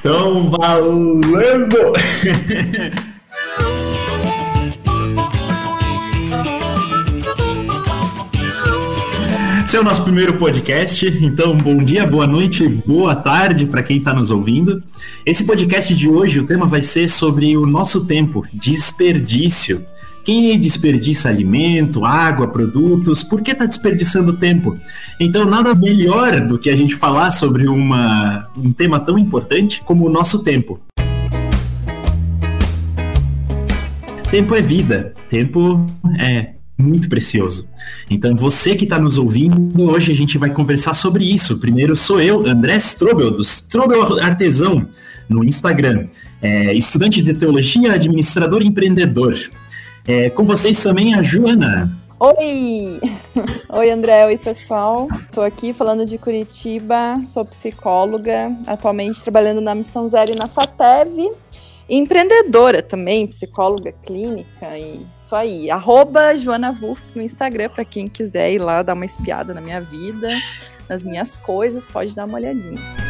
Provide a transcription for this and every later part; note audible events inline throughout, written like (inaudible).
Então, valendo! Esse é o nosso primeiro podcast, então bom dia, boa noite, boa tarde para quem está nos ouvindo. Esse podcast de hoje, o tema vai ser sobre o nosso tempo, desperdício. Quem desperdiça alimento, água, produtos, por que está desperdiçando tempo? Então, nada melhor do que a gente falar sobre uma, um tema tão importante como o nosso tempo. Tempo é vida, tempo é muito precioso. Então, você que está nos ouvindo, hoje a gente vai conversar sobre isso. Primeiro sou eu, André Strobel, do Strobel Artesão, no Instagram. É, estudante de teologia, administrador e empreendedor. É, com vocês também a Joana. Oi! (laughs) Oi, André. Oi, pessoal. Estou aqui falando de Curitiba, sou psicóloga, atualmente trabalhando na Missão Zero e na FATEV empreendedora também, psicóloga clínica e isso aí. Arroba Joana Wolf no Instagram, para quem quiser ir lá dar uma espiada na minha vida, nas minhas coisas, pode dar uma olhadinha.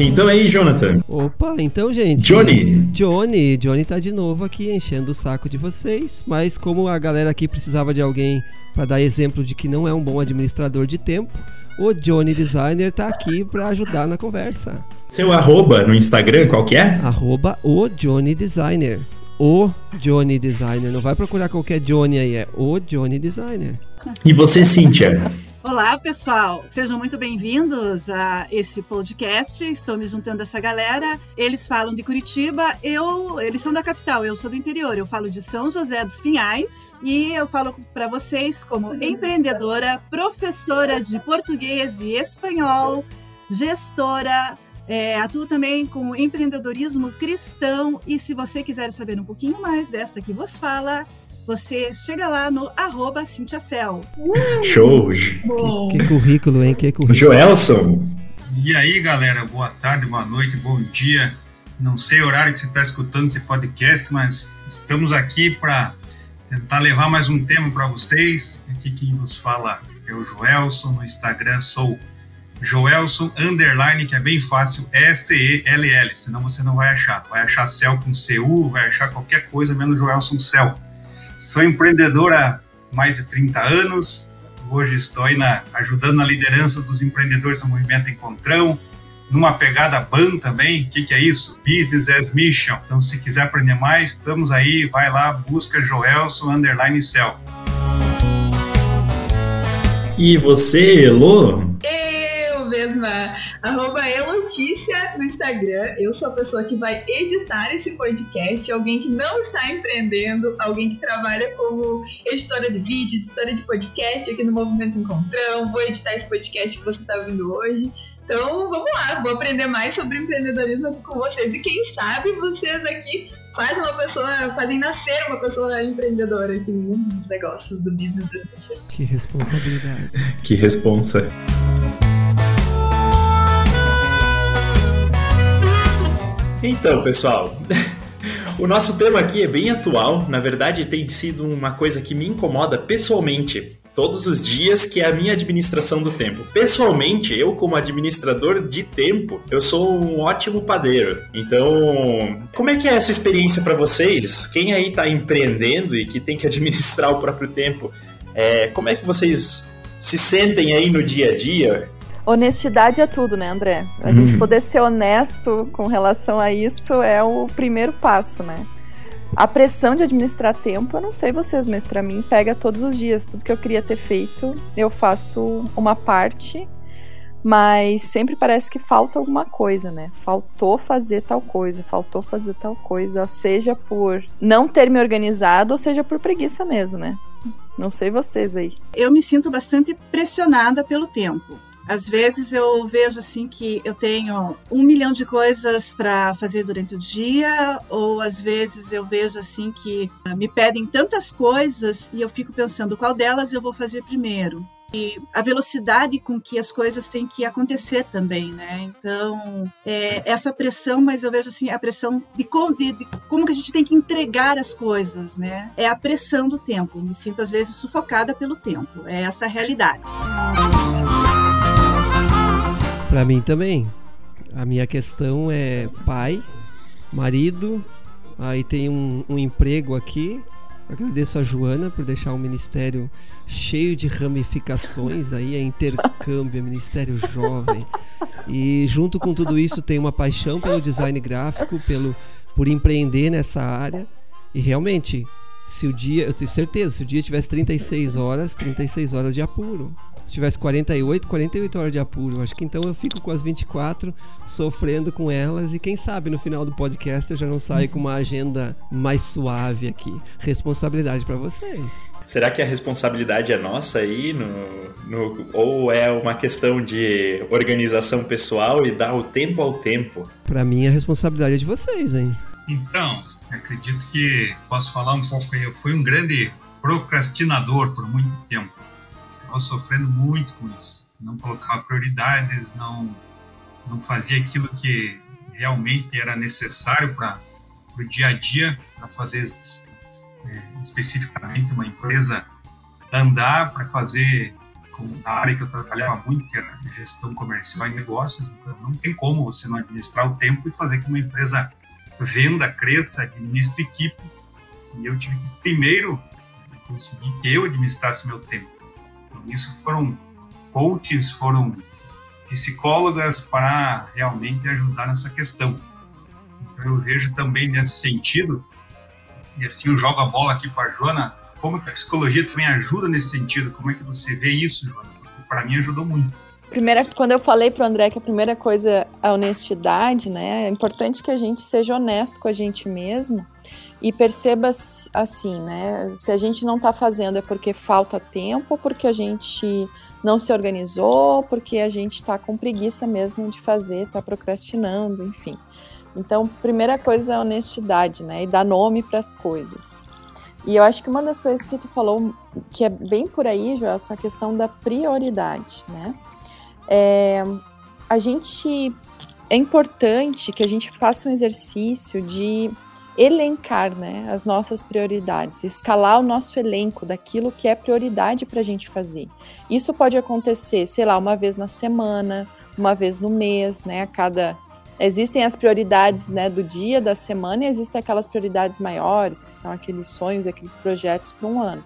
Então aí, Jonathan. Opa, então, gente. Johnny. Johnny. Johnny tá de novo aqui enchendo o saco de vocês. Mas como a galera aqui precisava de alguém para dar exemplo de que não é um bom administrador de tempo, o Johnny Designer tá aqui para ajudar na conversa. Seu arroba no Instagram, qual que é? Arroba o Johnny Designer. O Johnny Designer. Não vai procurar qualquer Johnny aí, é o Johnny Designer. E você, Cíntia? Olá, pessoal. Sejam muito bem-vindos a esse podcast. Estou me juntando a essa galera. Eles falam de Curitiba, eu, eles são da capital, eu sou do interior. Eu falo de São José dos Pinhais e eu falo para vocês como empreendedora, professora de português e espanhol, gestora, é, atuo também com empreendedorismo cristão e se você quiser saber um pouquinho mais desta que vos fala, você chega lá no arroba Cel. Uh! Show! Que, que, currículo, hein? Que currículo. Joelson. E aí, galera, boa tarde, boa noite, bom dia. Não sei o horário que você está escutando esse podcast, mas estamos aqui para tentar levar mais um tema para vocês. Aqui quem nos fala é o Joelson, no Instagram sou Joelson Underline, que é bem fácil, S-E-L-L, senão você não vai achar. Vai achar Cel com C-U, vai achar qualquer coisa menos Joelson Cel. Sou empreendedor há mais de 30 anos, hoje estou aí na, ajudando na liderança dos empreendedores do Movimento Encontrão, numa pegada BAN também, o que, que, é isso? Business as Mission. Então, se quiser aprender mais, estamos aí, vai lá, busca Joelson Underline Cel. E você, Elô? Mesma. Arroba Elotícia no Instagram. Eu sou a pessoa que vai editar esse podcast. Alguém que não está empreendendo, alguém que trabalha como editora de vídeo, editora de podcast aqui no Movimento Encontrão. Vou editar esse podcast que você está ouvindo hoje. Então, vamos lá, vou aprender mais sobre empreendedorismo aqui com vocês. E quem sabe vocês aqui fazem uma pessoa, fazem nascer uma pessoa empreendedora aqui no mundo dos negócios, do business. Que responsabilidade. que responsa. Então, pessoal, o nosso tema aqui é bem atual. Na verdade, tem sido uma coisa que me incomoda pessoalmente todos os dias, que é a minha administração do tempo. Pessoalmente, eu como administrador de tempo, eu sou um ótimo padeiro. Então, como é que é essa experiência para vocês? Quem aí está empreendendo e que tem que administrar o próprio tempo, é, como é que vocês se sentem aí no dia a dia? Honestidade é tudo, né, André? A uhum. gente poder ser honesto com relação a isso é o primeiro passo, né? A pressão de administrar tempo, eu não sei vocês, mas para mim pega todos os dias. Tudo que eu queria ter feito, eu faço uma parte, mas sempre parece que falta alguma coisa, né? Faltou fazer tal coisa, faltou fazer tal coisa, seja por não ter me organizado, ou seja por preguiça mesmo, né? Não sei vocês aí. Eu me sinto bastante pressionada pelo tempo às vezes eu vejo assim que eu tenho um milhão de coisas para fazer durante o dia, ou às vezes eu vejo assim que me pedem tantas coisas e eu fico pensando qual delas eu vou fazer primeiro. E a velocidade com que as coisas têm que acontecer também, né? Então, é, essa pressão, mas eu vejo assim, a pressão de, de, de como que a gente tem que entregar as coisas, né? É a pressão do tempo. Me sinto às vezes sufocada pelo tempo. É essa a realidade. Para mim também. A minha questão é pai, marido, aí tem um, um emprego aqui. Agradeço a Joana por deixar o ministério cheio de ramificações aí, é intercâmbio, é ministério jovem. E junto com tudo isso tem uma paixão pelo design gráfico, pelo por empreender nessa área. E realmente, se o dia, eu tenho certeza, se o dia tivesse 36 horas, 36 horas de apuro. Se tivesse 48, 48 horas de apuro. Acho que então eu fico com as 24, sofrendo com elas. E quem sabe no final do podcast eu já não saio com uma agenda mais suave aqui. Responsabilidade para vocês. Será que a responsabilidade é nossa aí? No, no, ou é uma questão de organização pessoal e dar o tempo ao tempo? Para mim, a responsabilidade é de vocês, hein? Então, acredito que posso falar um pouco aí. Eu fui um grande procrastinador por muito tempo estava sofrendo muito com isso. Não colocava prioridades, não, não fazia aquilo que realmente era necessário para o dia a dia, para fazer é, especificamente uma empresa andar, para fazer como na área que eu trabalhava muito, que era gestão comercial e negócios, então não tem como você não administrar o tempo e fazer que uma empresa venda, cresça, administre equipe. E eu tive que primeiro conseguir que eu administrasse meu tempo. Isso foram coaches, foram psicólogas para realmente ajudar nessa questão. Então eu vejo também nesse sentido, e assim eu jogo a bola aqui para a Joana, como que a psicologia também ajuda nesse sentido? Como é que você vê isso, Joana? Porque para mim ajudou muito. Primeira, quando eu falei para o André que a primeira coisa é a honestidade, né? É importante que a gente seja honesto com a gente mesmo e perceba assim, né? Se a gente não está fazendo é porque falta tempo, porque a gente não se organizou, porque a gente está com preguiça mesmo de fazer, está procrastinando, enfim. Então, primeira coisa é honestidade, né? E dar nome para as coisas. E eu acho que uma das coisas que tu falou, que é bem por aí, Joel, é a questão da prioridade, né? É, a gente é importante que a gente faça um exercício de elencar né, as nossas prioridades, escalar o nosso elenco daquilo que é prioridade para a gente fazer. Isso pode acontecer, sei lá, uma vez na semana, uma vez no mês, né? A cada existem as prioridades né, do dia, da semana, e existem aquelas prioridades maiores, que são aqueles sonhos, aqueles projetos para um ano.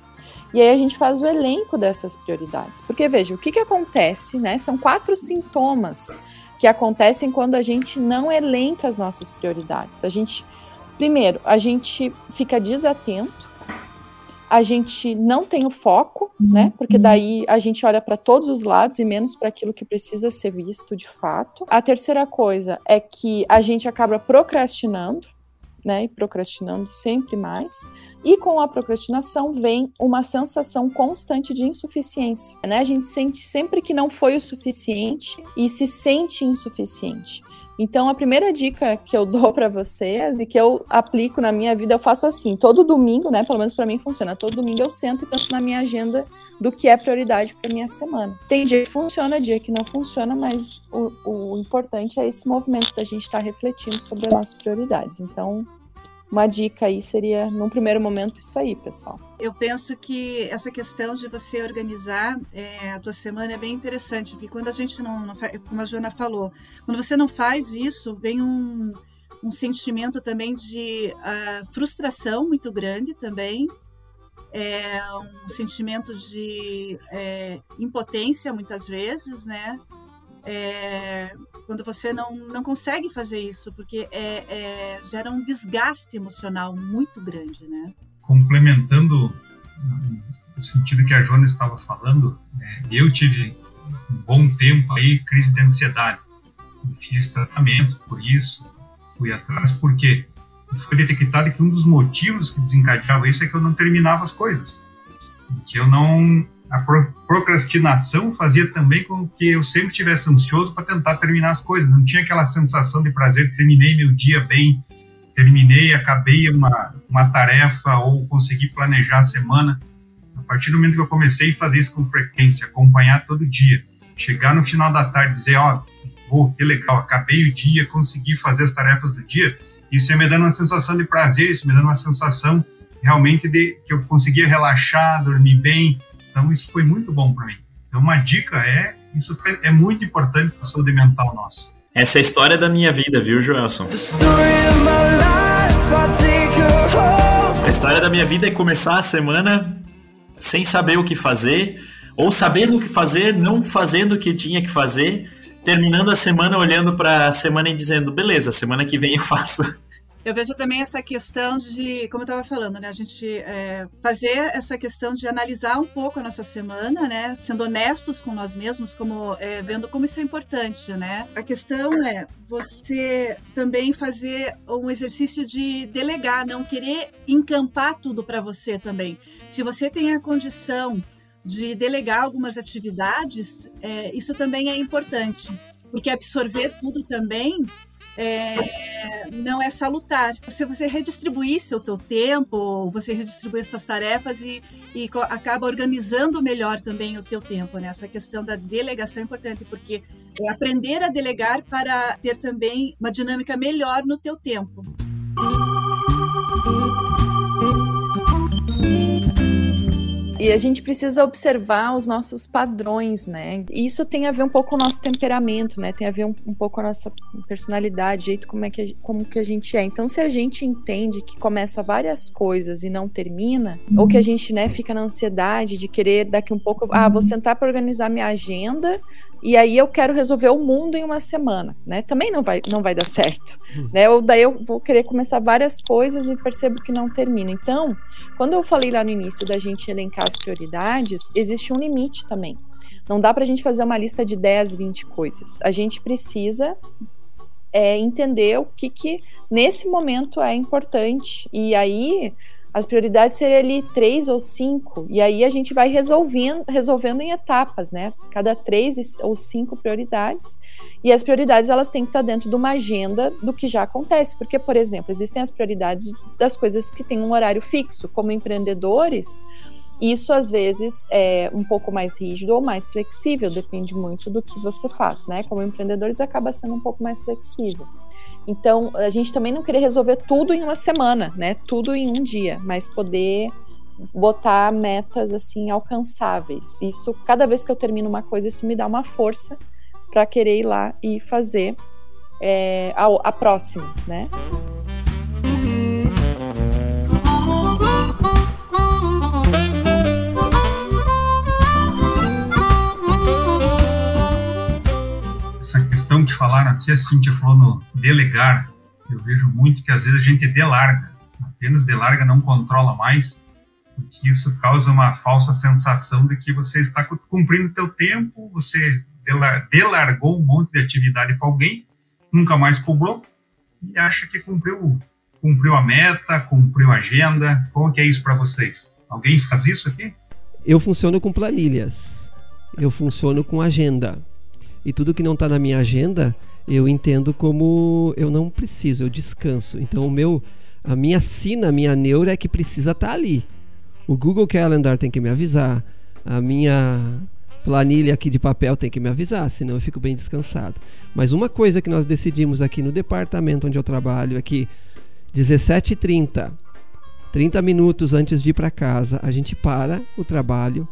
E aí a gente faz o elenco dessas prioridades. Porque veja, o que, que acontece, né? São quatro sintomas que acontecem quando a gente não elenca as nossas prioridades. A gente Primeiro, a gente fica desatento, a gente não tem o foco, uhum. né? Porque daí a gente olha para todos os lados e menos para aquilo que precisa ser visto de fato. A terceira coisa é que a gente acaba procrastinando, né? E procrastinando sempre mais. E com a procrastinação vem uma sensação constante de insuficiência, né? A gente sente sempre que não foi o suficiente e se sente insuficiente. Então, a primeira dica que eu (laughs) dou para vocês e que eu aplico na minha vida, eu faço assim: todo domingo, né? Pelo menos para mim funciona. Todo domingo eu sento e penso na minha agenda do que é prioridade para minha semana. Tem dia que funciona, dia que não funciona, mas o, o importante é esse movimento da gente estar tá refletindo sobre as nossas prioridades. Então, uma dica aí seria, num primeiro momento, isso aí, pessoal. Eu penso que essa questão de você organizar é, a tua semana é bem interessante, porque quando a gente não, não como a Joana falou, quando você não faz isso, vem um, um sentimento também de uh, frustração muito grande também, é um sentimento de é, impotência muitas vezes, né? É, quando você não, não consegue fazer isso, porque é, é, gera um desgaste emocional muito grande, né? Complementando no sentido que a Jona estava falando, é, eu tive um bom tempo aí crise de ansiedade. Fiz tratamento por isso, fui atrás, porque foi detectado que um dos motivos que desencadeava isso é que eu não terminava as coisas. Que eu não a procrastinação fazia também com que eu sempre estivesse ansioso para tentar terminar as coisas. Não tinha aquela sensação de prazer, terminei meu dia bem, terminei, acabei uma, uma tarefa ou consegui planejar a semana. A partir do momento que eu comecei a fazer isso com frequência, acompanhar todo dia, chegar no final da tarde e dizer, ó, oh, que legal, acabei o dia, consegui fazer as tarefas do dia, isso ia me dando uma sensação de prazer, isso me dando uma sensação realmente de que eu conseguia relaxar, dormir bem, então, isso foi muito bom para mim. Então, uma dica é: isso é muito importante para a saúde mental nossa. Essa é a história da minha vida, viu, Joelson? A história da minha vida é começar a semana sem saber o que fazer, ou sabendo o que fazer, não fazendo o que tinha que fazer, terminando a semana olhando para a semana e dizendo, beleza, semana que vem eu (laughs) faço. Eu vejo também essa questão de, como eu estava falando, né, a gente é, fazer essa questão de analisar um pouco a nossa semana, né, sendo honestos com nós mesmos, como é, vendo como isso é importante, né. A questão é você também fazer um exercício de delegar, não querer encampar tudo para você também. Se você tem a condição de delegar algumas atividades, é, isso também é importante, porque absorver tudo também é, não é salutar. Se você redistribuísse o teu tempo, você redistribui suas tarefas e, e acaba organizando melhor também o teu tempo, né? Essa questão da delegação é importante, porque é aprender a delegar para ter também uma dinâmica melhor no teu tempo. E a gente precisa observar os nossos padrões, né? E isso tem a ver um pouco com o nosso temperamento, né? Tem a ver um, um pouco com a nossa personalidade, jeito como é que a, como que a gente é. Então, se a gente entende que começa várias coisas e não termina, uhum. ou que a gente, né, fica na ansiedade de querer daqui um pouco, ah, vou sentar para organizar minha agenda e aí eu quero resolver o mundo em uma semana, né? Também não vai, não vai dar certo, hum. né? Ou daí eu vou querer começar várias coisas e percebo que não termino. Então, quando eu falei lá no início da gente elencar as prioridades, existe um limite também. Não dá para a gente fazer uma lista de 10, 20 coisas. A gente precisa é, entender o que, que nesse momento é importante. E aí as prioridades seriam ali três ou cinco, e aí a gente vai resolvendo, resolvendo em etapas, né? Cada três ou cinco prioridades, e as prioridades elas têm que estar dentro de uma agenda do que já acontece, porque, por exemplo, existem as prioridades das coisas que têm um horário fixo, como empreendedores, isso às vezes é um pouco mais rígido ou mais flexível, depende muito do que você faz, né? Como empreendedores acaba sendo um pouco mais flexível. Então, a gente também não querer resolver tudo em uma semana, né? Tudo em um dia, mas poder botar metas assim alcançáveis. Isso, cada vez que eu termino uma coisa, isso me dá uma força para querer ir lá e fazer é, a, a próxima, né? questão falaram aqui, a Cintia falou no delegar. Eu vejo muito que às vezes a gente delarga, apenas delarga, não controla mais, porque isso causa uma falsa sensação de que você está cumprindo o teu tempo, você delargou um monte de atividade para alguém, nunca mais cobrou e acha que cumpriu, cumpriu a meta, cumpriu a agenda. Como que é isso para vocês? Alguém faz isso aqui? Eu funciono com planilhas. Eu funciono com agenda. E tudo que não está na minha agenda, eu entendo como eu não preciso, eu descanso. Então o meu a minha sina, a minha neura é que precisa estar tá ali. O Google Calendar tem que me avisar, a minha planilha aqui de papel tem que me avisar, senão eu fico bem descansado. Mas uma coisa que nós decidimos aqui no departamento onde eu trabalho é que 17h30, 30 minutos antes de ir para casa, a gente para o trabalho,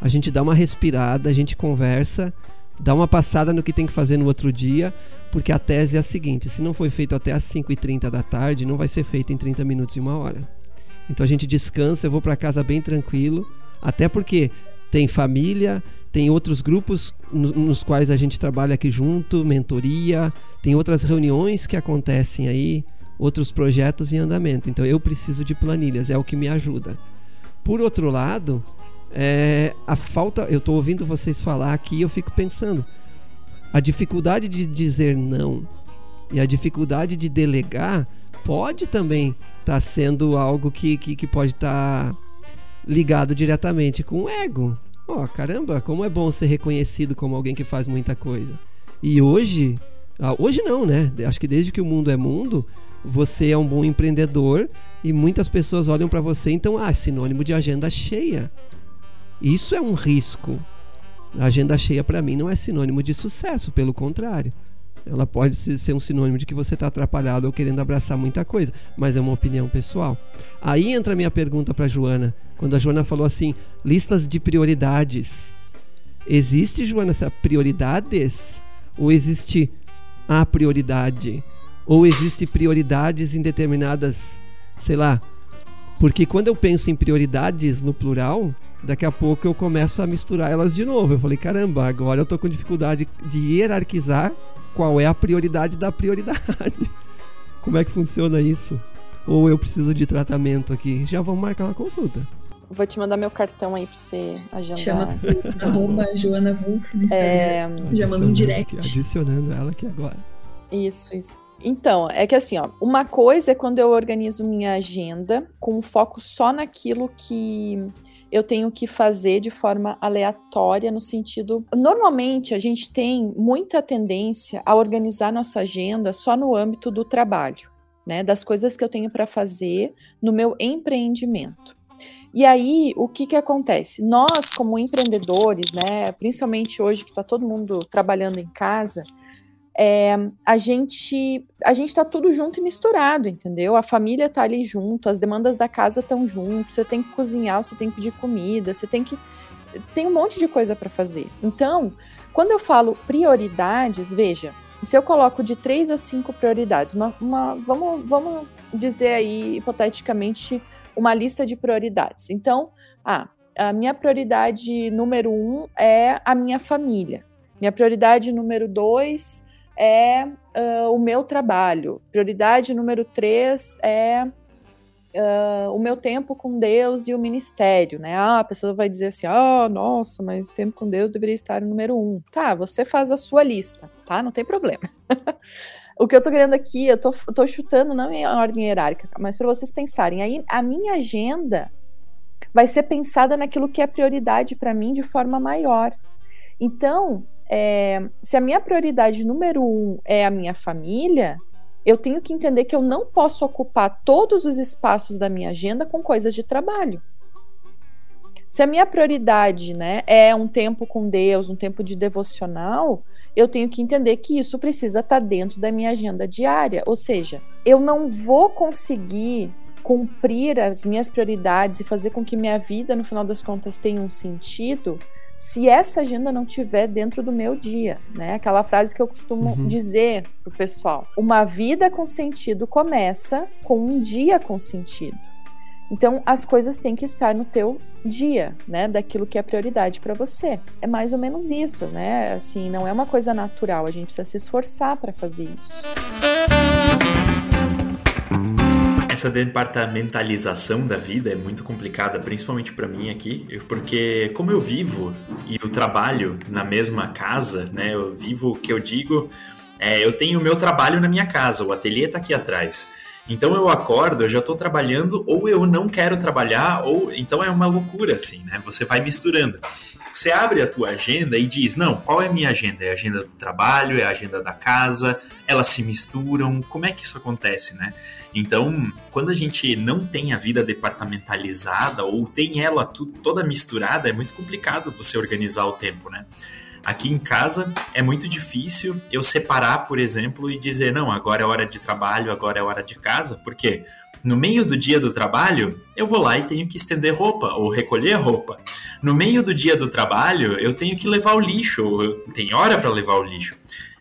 a gente dá uma respirada, a gente conversa dá uma passada no que tem que fazer no outro dia, porque a tese é a seguinte: se não foi feito até as 5h30 da tarde, não vai ser feito em 30 minutos e uma hora. Então a gente descansa, eu vou para casa bem tranquilo, até porque tem família, tem outros grupos nos quais a gente trabalha aqui junto, mentoria, tem outras reuniões que acontecem aí, outros projetos em andamento. Então eu preciso de planilhas, é o que me ajuda. Por outro lado, é, a falta. Eu estou ouvindo vocês falar aqui e eu fico pensando. A dificuldade de dizer não e a dificuldade de delegar pode também estar tá sendo algo que, que, que pode estar tá ligado diretamente com o ego. Ó, oh, caramba, como é bom ser reconhecido como alguém que faz muita coisa. E hoje, ah, hoje não, né? Acho que desde que o mundo é mundo, você é um bom empreendedor e muitas pessoas olham para você, então, ah, sinônimo de agenda cheia. Isso é um risco. A agenda cheia para mim não é sinônimo de sucesso, pelo contrário. Ela pode ser um sinônimo de que você está atrapalhado ou querendo abraçar muita coisa, mas é uma opinião pessoal. Aí entra a minha pergunta para Joana, quando a Joana falou assim, listas de prioridades. Existe, Joana, essa prioridades ou existe a prioridade? Ou existe prioridades em determinadas, sei lá, porque quando eu penso em prioridades no plural, daqui a pouco eu começo a misturar elas de novo. Eu falei, caramba, agora eu tô com dificuldade de hierarquizar qual é a prioridade da prioridade. (laughs) Como é que funciona isso? Ou eu preciso de tratamento aqui? Já vamos marcar uma consulta. Vou te mandar meu cartão aí pra você agendar. Chama (laughs) arroba Joana Wolf no Instagram. É... Já manda um direct. Aqui, adicionando ela aqui agora. Isso, isso. Então, é que assim, ó, uma coisa é quando eu organizo minha agenda com foco só naquilo que eu tenho que fazer de forma aleatória, no sentido. Normalmente, a gente tem muita tendência a organizar nossa agenda só no âmbito do trabalho, né? Das coisas que eu tenho para fazer no meu empreendimento. E aí, o que que acontece? Nós, como empreendedores, né, principalmente hoje que está todo mundo trabalhando em casa, é, a gente a gente está tudo junto e misturado, entendeu? A família está ali junto, as demandas da casa estão junto, você tem que cozinhar, você tem que pedir comida, você tem que tem um monte de coisa para fazer. Então, quando eu falo prioridades, veja, se eu coloco de três a cinco prioridades, uma, uma, vamos, vamos dizer aí, hipoteticamente, uma lista de prioridades. Então, ah, a minha prioridade número um é a minha família. Minha prioridade número dois é uh, o meu trabalho. Prioridade número três é uh, o meu tempo com Deus e o ministério, né? Ah, a pessoa vai dizer assim, ah, nossa, mas o tempo com Deus deveria estar no número um. Tá, você faz a sua lista, tá? Não tem problema. (laughs) o que eu tô querendo aqui, eu tô, tô chutando não em ordem hierárquica, mas para vocês pensarem, aí a minha agenda vai ser pensada naquilo que é prioridade para mim de forma maior. Então, é, se a minha prioridade número um é a minha família, eu tenho que entender que eu não posso ocupar todos os espaços da minha agenda com coisas de trabalho. Se a minha prioridade né, é um tempo com Deus, um tempo de devocional, eu tenho que entender que isso precisa estar dentro da minha agenda diária. Ou seja, eu não vou conseguir cumprir as minhas prioridades e fazer com que minha vida, no final das contas, tenha um sentido se essa agenda não tiver dentro do meu dia, né? Aquela frase que eu costumo uhum. dizer pro pessoal: uma vida com sentido começa com um dia com sentido. Então, as coisas têm que estar no teu dia, né? Daquilo que é prioridade para você. É mais ou menos isso, né? Assim, não é uma coisa natural, a gente precisa se esforçar para fazer isso essa departamentalização da vida é muito complicada, principalmente para mim aqui, porque como eu vivo e eu trabalho na mesma casa, né? Eu vivo o que eu digo, é, eu tenho o meu trabalho na minha casa, o ateliê tá aqui atrás. Então eu acordo, eu já estou trabalhando, ou eu não quero trabalhar, ou então é uma loucura assim, né? Você vai misturando. Você abre a tua agenda e diz, não, qual é a minha agenda? É a agenda do trabalho, é a agenda da casa, elas se misturam, como é que isso acontece, né? Então, quando a gente não tem a vida departamentalizada ou tem ela toda misturada, é muito complicado você organizar o tempo, né? Aqui em casa é muito difícil eu separar, por exemplo, e dizer, não, agora é hora de trabalho, agora é hora de casa, porque no meio do dia do trabalho, eu vou lá e tenho que estender roupa ou recolher roupa. No meio do dia do trabalho, eu tenho que levar o lixo, tem hora para levar o lixo.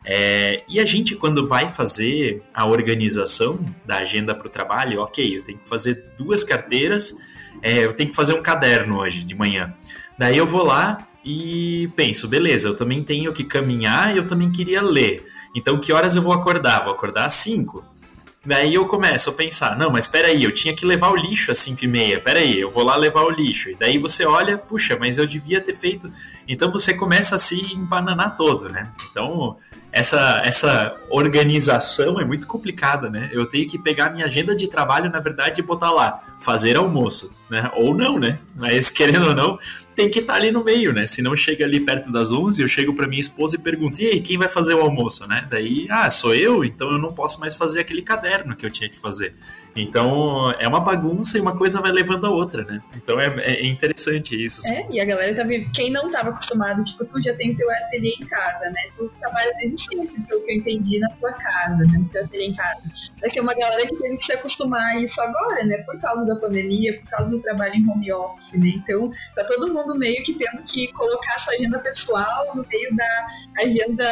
É, e a gente, quando vai fazer a organização da agenda para o trabalho, ok, eu tenho que fazer duas carteiras, é, eu tenho que fazer um caderno hoje de manhã. Daí eu vou lá e penso, beleza, eu também tenho que caminhar e eu também queria ler. Então, que horas eu vou acordar? Vou acordar às 5. Daí eu começo a pensar, não, mas peraí, eu tinha que levar o lixo às 5 e meia, peraí, eu vou lá levar o lixo. E daí você olha, puxa, mas eu devia ter feito. Então você começa a se empananar todo, né? Então essa, essa organização é muito complicada, né? Eu tenho que pegar minha agenda de trabalho, na verdade, e botar lá, fazer almoço, né? Ou não, né? Mas querendo ou não, tem que estar tá ali no meio, né? Se não chega ali perto das 11, eu chego para minha esposa e pergunto: "E aí, quem vai fazer o almoço, né?" Daí, ah, sou eu, então eu não posso mais fazer aquele caderno que eu tinha que fazer. Então, é uma bagunça e uma coisa vai levando a outra, né? Então é, é interessante isso. É, e a galera tá Quem não tava acostumado, tipo, tu já tem teu ateliê em casa, né? Tu trabalha desde sempre, pelo que eu entendi, na tua casa, né? No teu ateliê em casa. Mas tem uma galera que teve que se acostumar a isso agora, né? Por causa da pandemia, por causa do trabalho em home office, né? Então, tá todo mundo meio que tendo que colocar sua agenda pessoal no meio da agenda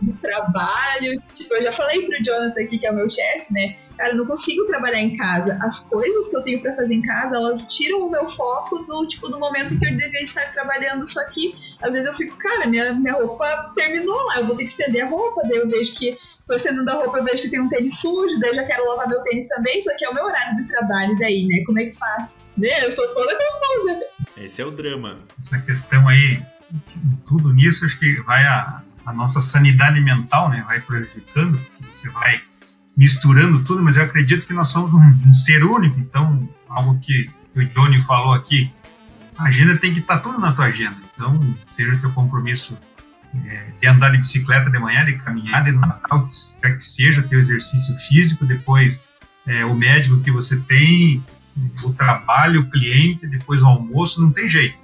do trabalho. Tipo, eu já falei pro Jonathan aqui, que é o meu chefe, né? Cara, eu não consigo trabalhar em casa. As coisas que eu tenho para fazer em casa, elas tiram o meu foco do tipo do momento que eu devia estar trabalhando. Só que às vezes eu fico, cara, minha, minha roupa terminou lá, eu vou ter que estender a roupa. Daí eu vejo que tô estendendo a roupa, eu vejo que tem um tênis sujo, daí eu já quero lavar meu tênis também. Só que é o meu horário de trabalho, daí, né? Como é que faz? Né? Eu sou toda confusa. Esse é o drama. Essa questão aí, tudo nisso, acho que vai a, a nossa sanidade mental, né? Vai prejudicando. Você vai misturando tudo, mas eu acredito que nós somos um, um ser único, então, algo que, que, o Johnny falou aqui, a agenda tem que estar tudo na tua agenda. Então, seja teu compromisso é, de andar de bicicleta de manhã, de caminhar, de Natal, quer que seja teu exercício físico, depois é, o médico que você tem, o trabalho, o cliente, depois o almoço, não tem jeito.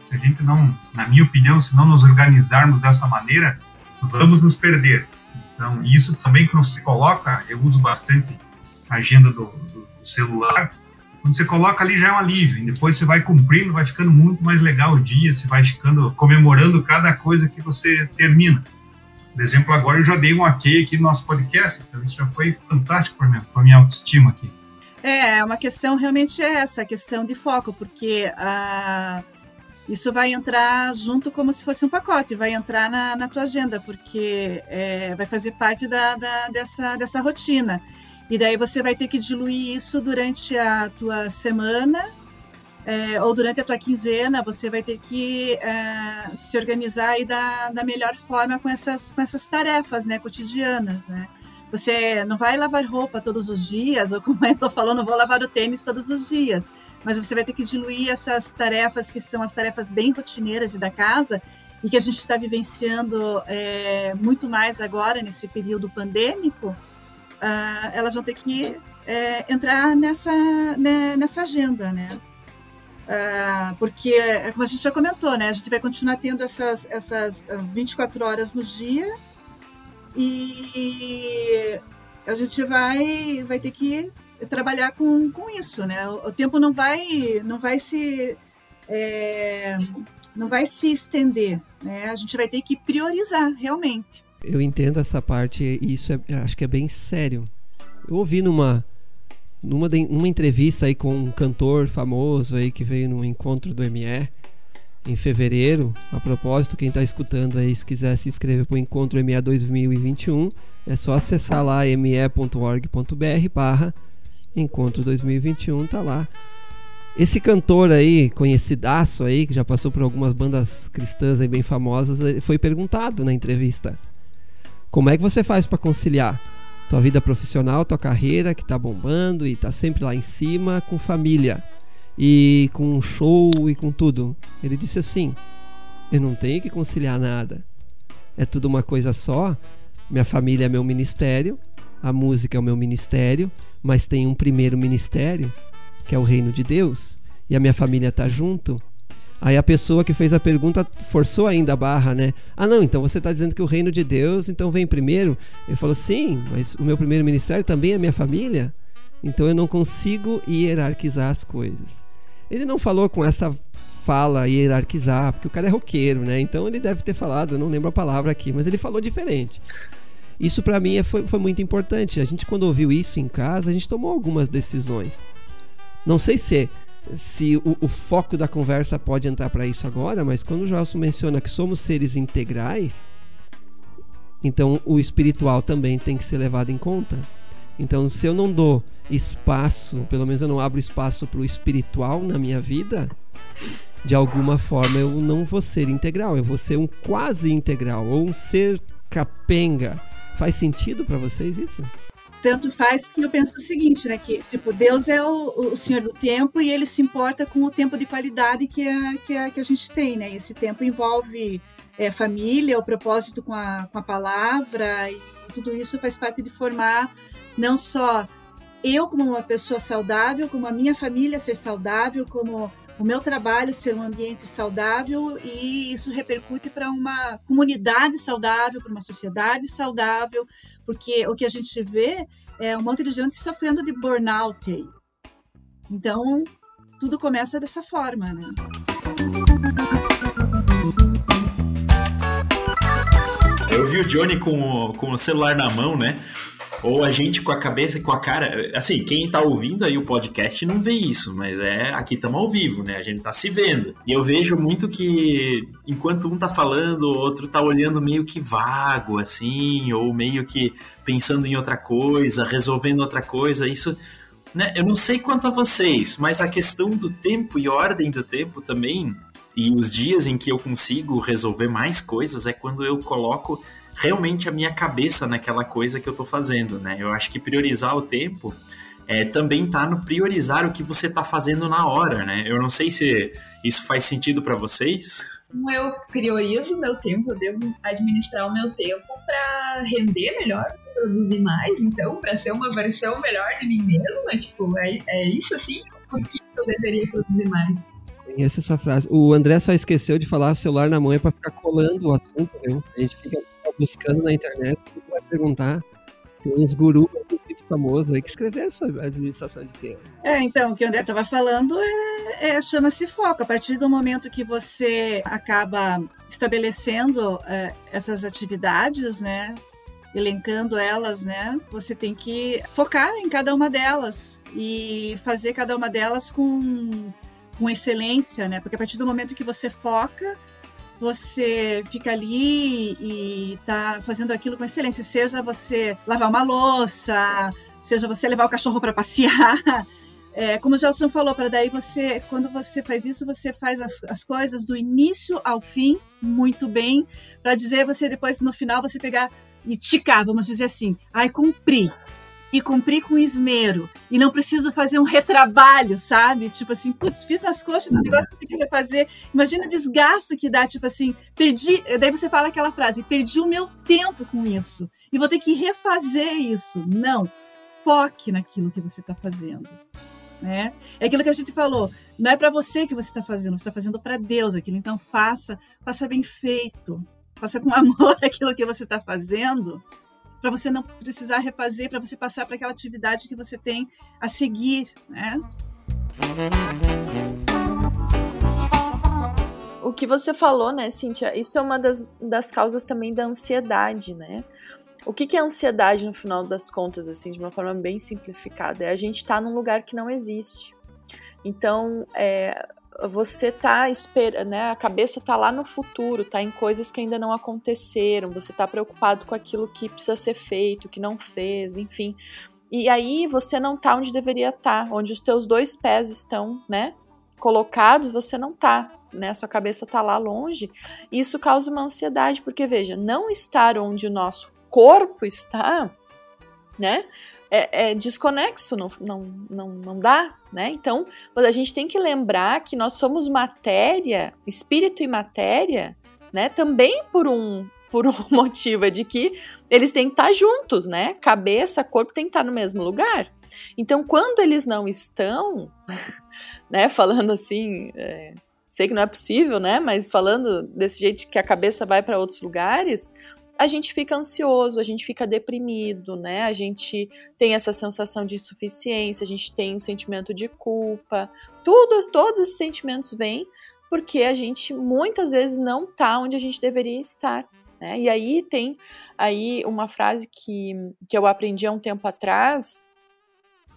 Se a gente não, na minha opinião, se não nos organizarmos dessa maneira, vamos nos perder. Então, isso também quando você coloca, eu uso bastante a agenda do, do, do celular, quando você coloca ali já é um alívio, e depois você vai cumprindo, vai ficando muito mais legal o dia, você vai ficando comemorando cada coisa que você termina. Por exemplo, agora eu já dei um ok aqui no nosso podcast, então isso já foi fantástico para a minha autoestima aqui. É, uma questão realmente é essa, a questão de foco, porque a. Uh isso vai entrar junto como se fosse um pacote, vai entrar na, na tua agenda, porque é, vai fazer parte da, da, dessa, dessa rotina. E daí você vai ter que diluir isso durante a tua semana é, ou durante a tua quinzena, você vai ter que é, se organizar aí da, da melhor forma com essas, com essas tarefas né, cotidianas, né? Você não vai lavar roupa todos os dias, ou como (laughs) eu estou falando, não vou lavar o tênis todos os dias mas você vai ter que diluir essas tarefas que são as tarefas bem rotineiras e da casa e que a gente está vivenciando é, muito mais agora nesse período pandêmico, uh, elas vão ter que é, entrar nessa, né, nessa agenda, né? Uh, porque, como a gente já comentou, né, a gente vai continuar tendo essas, essas 24 horas no dia e a gente vai, vai ter que trabalhar com, com isso, né? O, o tempo não vai, não vai se é, não vai se estender, né? A gente vai ter que priorizar realmente. Eu entendo essa parte e isso é, acho que é bem sério. Eu ouvi numa numa, numa entrevista aí com um cantor famoso aí que veio no encontro do ME em fevereiro. A propósito, quem está escutando aí, se quiser se inscrever para o encontro ME 2021, é só acessar lá me.org.br barra Encontro 2021 tá lá. Esse cantor aí, conhecidaço aí, que já passou por algumas bandas cristãs aí bem famosas, foi perguntado na entrevista: Como é que você faz para conciliar tua vida profissional, tua carreira que tá bombando e tá sempre lá em cima com família e com show e com tudo? Ele disse assim: Eu não tenho que conciliar nada. É tudo uma coisa só. Minha família é meu ministério a música é o meu ministério, mas tem um primeiro ministério, que é o reino de Deus, e a minha família tá junto. Aí a pessoa que fez a pergunta forçou ainda a barra, né? Ah, não, então você está dizendo que o reino de Deus então vem primeiro? Ele falou, sim, mas o meu primeiro ministério também é minha família, então eu não consigo hierarquizar as coisas. Ele não falou com essa fala hierarquizar, porque o cara é roqueiro, né? Então ele deve ter falado, eu não lembro a palavra aqui, mas ele falou diferente. Isso para mim é, foi, foi muito importante. A gente, quando ouviu isso em casa, a gente tomou algumas decisões. Não sei se, se o, o foco da conversa pode entrar para isso agora, mas quando o Gelson menciona que somos seres integrais, então o espiritual também tem que ser levado em conta. Então, se eu não dou espaço, pelo menos eu não abro espaço para o espiritual na minha vida, de alguma forma eu não vou ser integral, eu vou ser um quase integral ou um ser capenga Faz sentido para vocês isso? Tanto faz que eu penso o seguinte, né? Que tipo, Deus é o, o Senhor do tempo e ele se importa com o tempo de qualidade que a, que a, que a gente tem, né? Esse tempo envolve é, família, o propósito com a, com a palavra e tudo isso faz parte de formar não só eu como uma pessoa saudável, como a minha família ser saudável, como o meu trabalho ser um ambiente saudável e isso repercute para uma comunidade saudável, para uma sociedade saudável, porque o que a gente vê é um monte de gente sofrendo de burnout. Então, tudo começa dessa forma, né? Eu vi o Johnny com com o celular na mão, né? Ou a gente com a cabeça e com a cara. Assim, quem tá ouvindo aí o podcast não vê isso, mas é aqui estamos ao vivo, né? A gente tá se vendo. E eu vejo muito que enquanto um tá falando, o outro tá olhando meio que vago, assim, ou meio que pensando em outra coisa, resolvendo outra coisa. Isso. Né? Eu não sei quanto a vocês, mas a questão do tempo e ordem do tempo também, e os dias em que eu consigo resolver mais coisas, é quando eu coloco realmente a minha cabeça naquela coisa que eu tô fazendo, né? Eu acho que priorizar o tempo é, também tá no priorizar o que você tá fazendo na hora, né? Eu não sei se isso faz sentido para vocês. Eu priorizo meu tempo, eu devo administrar o meu tempo para render melhor, produzir mais, então, para ser uma versão melhor de mim mesma, tipo, é, é isso assim? Por que eu deveria produzir mais? Essa frase. O André só esqueceu de falar celular na mão é para ficar colando o assunto, viu? A gente fica buscando na internet, vai perguntar. Tem uns gurus muito famosos aí que escreveram sobre administração de tempo. É, então, o que o André estava falando é, é chama-se foco. A partir do momento que você acaba estabelecendo é, essas atividades, né, elencando elas, né, você tem que focar em cada uma delas e fazer cada uma delas com, com excelência, né, porque a partir do momento que você foca, você fica ali e tá fazendo aquilo com excelência, seja você lavar uma louça, seja você levar o cachorro para passear. (laughs) É, como o Gelson falou, para daí você, quando você faz isso, você faz as, as coisas do início ao fim muito bem, para dizer você depois no final você pegar e ticar, vamos dizer assim, ai cumpri, e cumprir com esmero. E não preciso fazer um retrabalho, sabe? Tipo assim, putz, fiz as coxas, o negócio que eu tenho que refazer. Imagina o desgaste que dá, tipo assim, perdi. Daí você fala aquela frase, perdi o meu tempo com isso. E vou ter que refazer isso. Não. Foque naquilo que você está fazendo. Né? É aquilo que a gente falou, não é para você que você está fazendo, você está fazendo para Deus aquilo. Então faça, faça bem feito, faça com (laughs) amor aquilo que você está fazendo, para você não precisar refazer, para você passar para aquela atividade que você tem a seguir, né? O que você falou, né, Cíntia, isso é uma das, das causas também da ansiedade, né? O que, que é ansiedade no final das contas, assim, de uma forma bem simplificada? É a gente estar tá num lugar que não existe. Então, é, você tá esperando, né? A cabeça tá lá no futuro, tá em coisas que ainda não aconteceram, você tá preocupado com aquilo que precisa ser feito, que não fez, enfim. E aí você não tá onde deveria estar, tá, onde os teus dois pés estão, né? Colocados, você não tá, né? Sua cabeça tá lá longe. E isso causa uma ansiedade, porque veja, não estar onde o nosso corpo está, né? É, é, desconexo, não, não, não, não dá, né? Então, a gente tem que lembrar que nós somos matéria, espírito e matéria, né? Também por um, por um (laughs) motivo é de que eles têm que estar juntos, né? Cabeça, corpo tem que estar no mesmo lugar. Então, quando eles não estão, (laughs) né? Falando assim, é, sei que não é possível, né? Mas falando desse jeito que a cabeça vai para outros lugares, a gente fica ansioso, a gente fica deprimido, né? A gente tem essa sensação de insuficiência, a gente tem um sentimento de culpa. Tudo, todos esses sentimentos vêm porque a gente muitas vezes não tá onde a gente deveria estar. Né? E aí tem aí uma frase que, que eu aprendi há um tempo atrás,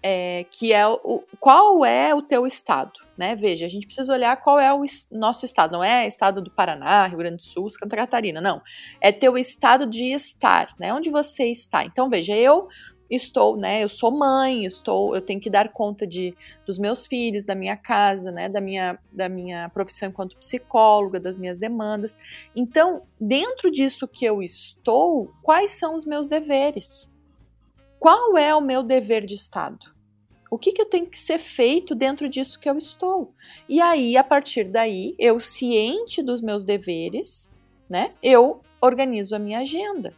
é, que é o, qual é o teu estado, né? Veja, a gente precisa olhar qual é o nosso estado, não é estado do Paraná, Rio Grande do Sul, Santa Catarina, não. É teu estado de estar, né? Onde você está. Então, veja, eu estou, né? Eu sou mãe, estou, eu tenho que dar conta de dos meus filhos, da minha casa, né? Da minha da minha profissão enquanto psicóloga, das minhas demandas. Então, dentro disso que eu estou, quais são os meus deveres? Qual é o meu dever de Estado? O que, que eu tenho que ser feito dentro disso que eu estou? E aí, a partir daí, eu ciente dos meus deveres, né? Eu organizo a minha agenda.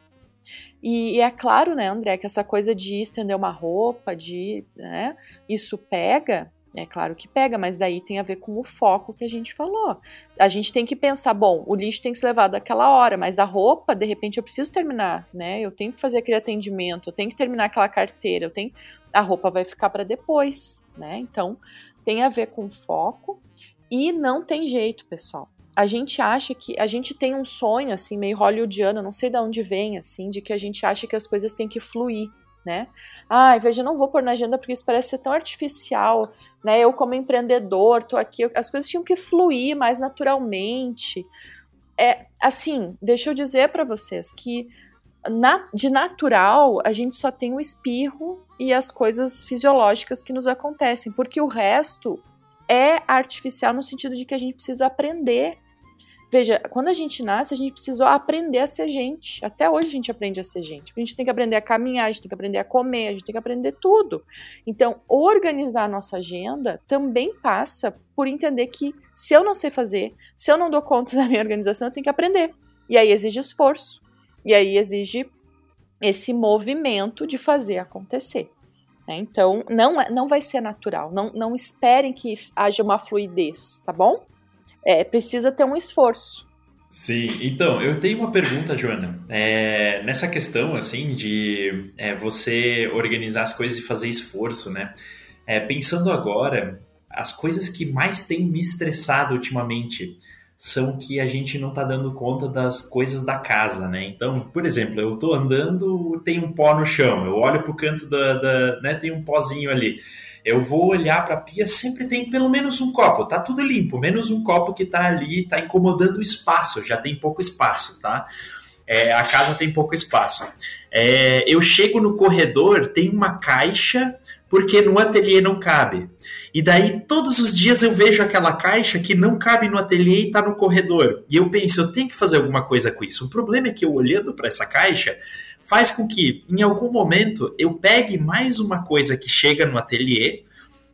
E, e, é claro, né, André, que essa coisa de estender uma roupa, de, né, isso pega, É claro que pega, mas daí tem a ver com o foco que a gente falou. A gente tem que pensar, bom, o lixo tem que ser levado àquela hora, mas a roupa, de repente, eu preciso terminar, né? Eu tenho que fazer aquele atendimento, eu tenho que terminar aquela carteira, eu tenho. A roupa vai ficar para depois, né? Então, tem a ver com foco e não tem jeito, pessoal. A gente acha que a gente tem um sonho assim meio hollywoodiano, não sei de onde vem assim, de que a gente acha que as coisas têm que fluir né? Ai, veja, não vou pôr na agenda porque isso parece ser tão artificial, né? Eu como empreendedor, tô aqui, as coisas tinham que fluir mais naturalmente. É, assim, deixa eu dizer para vocês que na, de natural a gente só tem o espirro e as coisas fisiológicas que nos acontecem, porque o resto é artificial no sentido de que a gente precisa aprender Veja, quando a gente nasce, a gente precisou aprender a ser gente. Até hoje a gente aprende a ser gente. A gente tem que aprender a caminhar, a gente tem que aprender a comer, a gente tem que aprender tudo. Então, organizar a nossa agenda também passa por entender que se eu não sei fazer, se eu não dou conta (laughs) da minha organização, eu tenho que aprender. E aí exige esforço. E aí exige esse movimento de fazer acontecer. Né? Então, não, é, não vai ser natural. Não, não esperem que haja uma fluidez, tá bom? É, precisa ter um esforço. Sim, então, eu tenho uma pergunta, Joana. É, nessa questão, assim, de é, você organizar as coisas e fazer esforço, né? É, pensando agora, as coisas que mais têm me estressado ultimamente são que a gente não tá dando conta das coisas da casa, né? Então, por exemplo, eu tô andando, tem um pó no chão, eu olho pro canto da, da né, tem um pozinho ali. Eu vou olhar para a pia, sempre tem pelo menos um copo, tá tudo limpo, menos um copo que tá ali, tá incomodando o espaço, já tem pouco espaço, tá? É, a casa tem pouco espaço. É, eu chego no corredor, tem uma caixa, porque no ateliê não cabe. E daí, todos os dias eu vejo aquela caixa que não cabe no ateliê e está no corredor. E eu penso, eu tenho que fazer alguma coisa com isso. O problema é que eu olhando para essa caixa, faz com que, em algum momento, eu pegue mais uma coisa que chega no ateliê,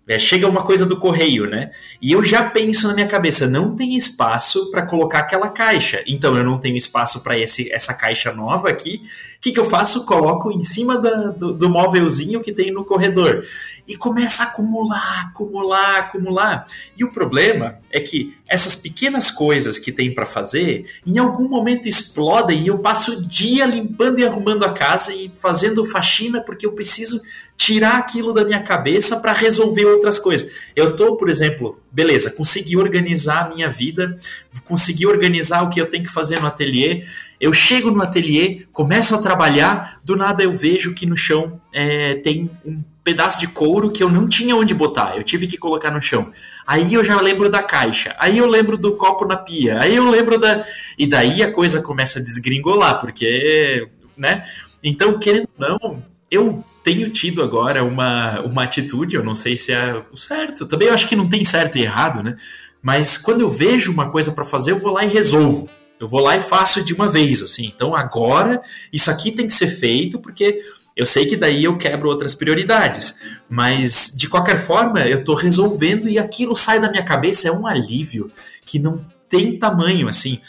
é, chega uma coisa do correio, né? E eu já penso na minha cabeça, não tem espaço para colocar aquela caixa. Então eu não tenho espaço para essa caixa nova aqui. O que, que eu faço? Coloco em cima da, do, do móvelzinho que tem no corredor. E começa a acumular, acumular, acumular. E o problema é que essas pequenas coisas que tem para fazer, em algum momento explodem e eu passo o dia limpando e arrumando a casa e fazendo faxina porque eu preciso tirar aquilo da minha cabeça para resolver outras coisas. Eu tô, por exemplo, beleza, consegui organizar a minha vida, consegui organizar o que eu tenho que fazer no ateliê. Eu chego no ateliê, começo a trabalhar, do nada eu vejo que no chão é, tem um pedaço de couro que eu não tinha onde botar, eu tive que colocar no chão. Aí eu já lembro da caixa, aí eu lembro do copo na pia, aí eu lembro da. E daí a coisa começa a desgringolar, porque. né? Então, querendo ou não, eu tenho tido agora uma, uma atitude, eu não sei se é o certo, também eu acho que não tem certo e errado, né? Mas quando eu vejo uma coisa para fazer, eu vou lá e resolvo. Eu vou lá e faço de uma vez, assim. Então agora isso aqui tem que ser feito porque eu sei que daí eu quebro outras prioridades, mas de qualquer forma eu estou resolvendo e aquilo sai da minha cabeça é um alívio que não tem tamanho, assim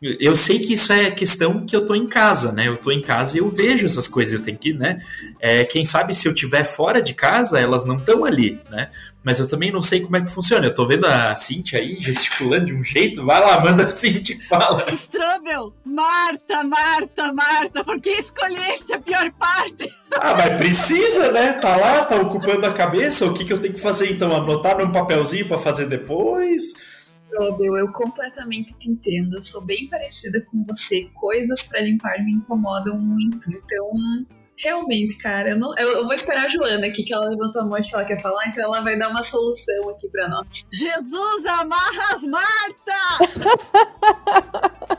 eu sei que isso é questão que eu tô em casa, né? Eu tô em casa e eu vejo essas coisas, eu tenho que, né? É, quem sabe se eu tiver fora de casa, elas não estão ali, né? Mas eu também não sei como é que funciona. Eu tô vendo a Cintia aí gesticulando de um jeito. Vai lá, manda a Cintia e fala. (laughs) Strubel, Marta, Marta, Marta, por que escolheste a pior parte? Ah, mas precisa, né? Tá lá, tá ocupando a cabeça. O que, que eu tenho que fazer então? Anotar num papelzinho para fazer depois? Robel, eu completamente te entendo. Eu sou bem parecida com você. Coisas para limpar me incomodam muito. Então, realmente, cara, eu, não, eu, eu, vou esperar a Joana aqui, que ela levantou a mão que ela quer falar, então ela vai dar uma solução aqui para nós. Jesus, amarras Marta! (laughs)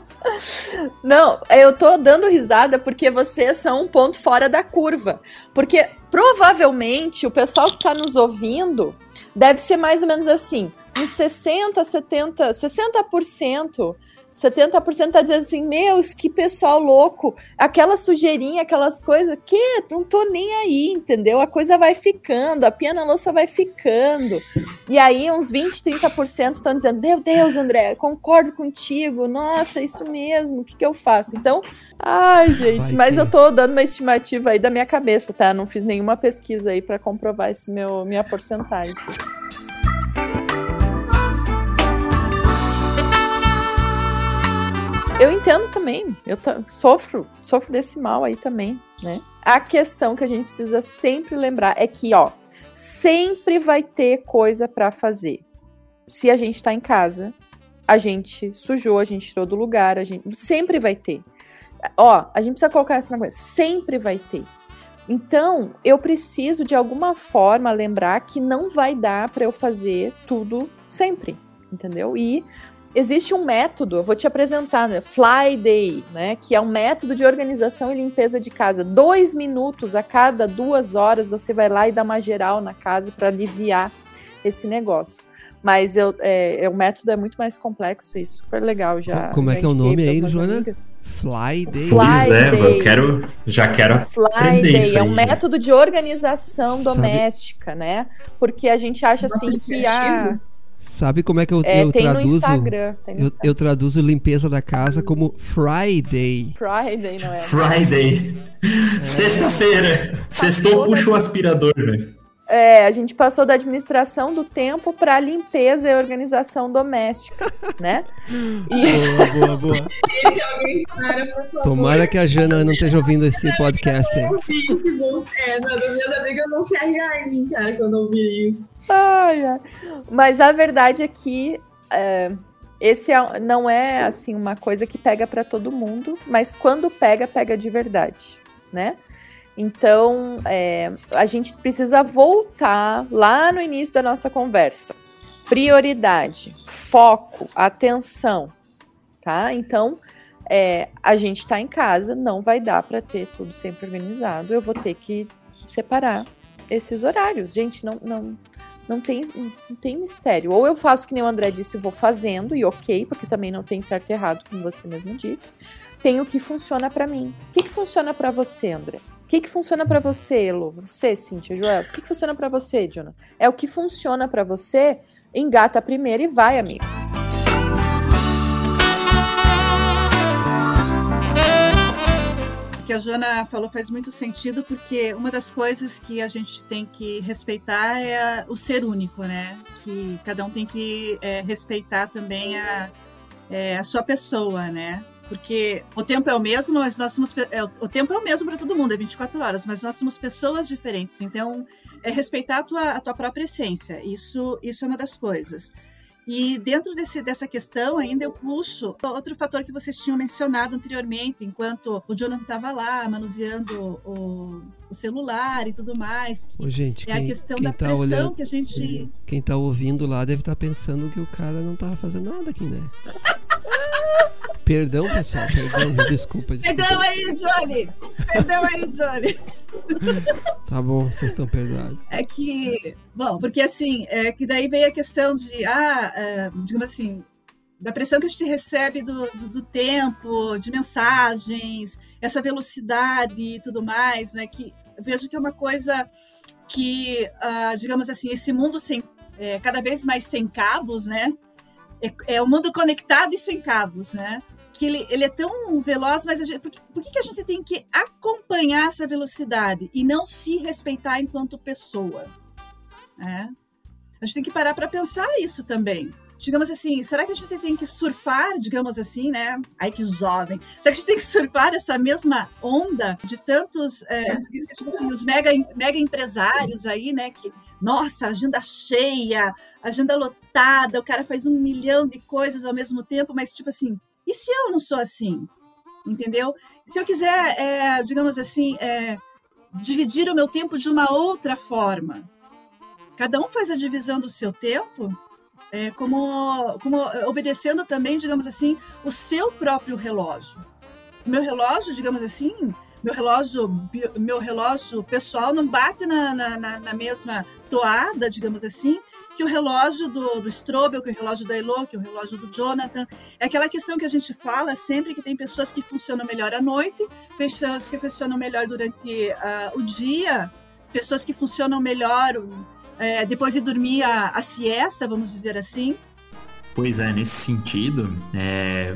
Não, eu tô dando risada porque vocês são um ponto fora da curva. Porque provavelmente o pessoal que tá nos ouvindo deve ser mais ou menos assim uns 60, 70, 60%. 70% tá dizendo assim, meus, que pessoal louco, aquela sujeirinha, aquelas coisas, que não tô nem aí, entendeu? A coisa vai ficando, a pia na louça vai ficando. E aí uns 20, 30% estão dizendo, meu Deus, André, concordo contigo, nossa, isso mesmo, o que que eu faço? Então, ai, gente, vai mas eu tô dando uma estimativa aí da minha cabeça, tá? Não fiz nenhuma pesquisa aí para comprovar esse meu minha porcentagem. Eu entendo também. Eu sofro, sofro desse mal aí também, né? A questão que a gente precisa sempre lembrar é que, ó, sempre vai ter coisa para fazer. Se a gente tá em casa, a gente sujou, a gente tirou do lugar, a gente sempre vai ter. Ó, a gente precisa colocar essa coisa, sempre vai ter. Então, eu preciso de alguma forma lembrar que não vai dar para eu fazer tudo sempre, entendeu? E existe um método, eu vou te apresentar, né? Fly Day, né? Que é um método de organização e limpeza de casa. Dois minutos a cada duas horas você vai lá e dá uma geral na casa para aliviar esse negócio. Mas eu, é, é, o método é muito mais complexo e super legal já. Como é que é o nome aí, Joana? Fly Day. Fly pois é, Day. eu quero, já quero Fly Day é um método de organização Sabe... doméstica, né? Porque a gente acha assim que a Sabe como é que eu, é, eu traduzo? Instagram, eu, eu, traduzo limpeza da casa como Friday. Friday, não é? Friday. É. Sexta-feira. Sextou, puxa o aspirador, velho. É, a gente passou da administração do tempo para limpeza e organização doméstica, (laughs) né? E... Boa, boa, boa. (laughs) Tomara que a Jana não esteja ouvindo esse podcast aí. É, mas as minhas amigas não se arriar em mim, cara, quando eu ouvi isso. Ai, ai. Mas a verdade é que é, esse é, não é assim uma coisa que pega para todo mundo, mas quando pega, pega de verdade, né? Então, é, a gente precisa voltar lá no início da nossa conversa. Prioridade, foco, atenção, tá? Então, é, a gente está em casa, não vai dar para ter tudo sempre organizado. Eu vou ter que separar esses horários. Gente, não, não, não tem, não tem mistério. Ou eu faço que nem o André disse, eu vou fazendo, e ok, porque também não tem certo e errado, como você mesmo disse. Tem o que funciona para mim. O que, que funciona para você, André? Que, que funciona para você, Elo? Você, Cíntia, Joel? O que, que funciona para você, Jonah? É o que funciona para você, engata primeiro e vai, amigo. Que a Joana falou faz muito sentido, porque uma das coisas que a gente tem que respeitar é o ser único, né? Que cada um tem que é, respeitar também a, é, a sua pessoa, né? Porque o tempo é o mesmo, mas nós somos é, o tempo é o mesmo para todo mundo, é 24 horas, mas nós somos pessoas diferentes. Então, é respeitar a tua, a tua própria essência. Isso isso é uma das coisas. E dentro desse, dessa questão ainda eu puxo outro fator que vocês tinham mencionado anteriormente, enquanto o Jonathan estava lá manuseando o, o, celular e tudo mais. Ô, gente, é quem, a questão da tá pressão olhando, que a gente. Quem está ouvindo lá deve estar tá pensando que o cara não estava fazendo nada aqui, né? (laughs) Perdão, pessoal. Perdão, desculpa, desculpa. Perdão aí, Johnny. Perdão aí, Johnny. Tá bom, vocês estão perdoados. É que, bom, porque assim, é que daí vem a questão de, ah, é, digamos assim, da pressão que a gente recebe do, do, do, tempo, de mensagens, essa velocidade e tudo mais, né? Que eu vejo que é uma coisa que, uh, digamos assim, esse mundo sem, é, cada vez mais sem cabos, né? É, é um mundo conectado e sem cabos, né? que ele, ele é tão veloz, mas gente, por, que, por que a gente tem que acompanhar essa velocidade e não se respeitar enquanto pessoa? É. A gente tem que parar para pensar isso também. Digamos assim, será que a gente tem que surfar, digamos assim, né? Ai, que jovem. Será que a gente tem que surfar essa mesma onda de tantos, é, tipo assim, os mega, mega empresários aí, né? Que, nossa, agenda cheia, agenda lotada, o cara faz um milhão de coisas ao mesmo tempo, mas, tipo assim, e se eu não sou assim? Entendeu? Se eu quiser, é, digamos assim, é, dividir o meu tempo de uma outra forma, cada um faz a divisão do seu tempo, é, como, como obedecendo também, digamos assim, o seu próprio relógio. O meu relógio, digamos assim, meu relógio, meu relógio pessoal não bate na, na, na mesma toada, digamos assim, que o relógio do, do Strobel, que o relógio da Elo, que o relógio do Jonathan. É aquela questão que a gente fala sempre que tem pessoas que funcionam melhor à noite, pessoas que funcionam melhor durante uh, o dia, pessoas que funcionam melhor uh, depois de dormir a, a siesta, vamos dizer assim. Pois é, nesse sentido, é,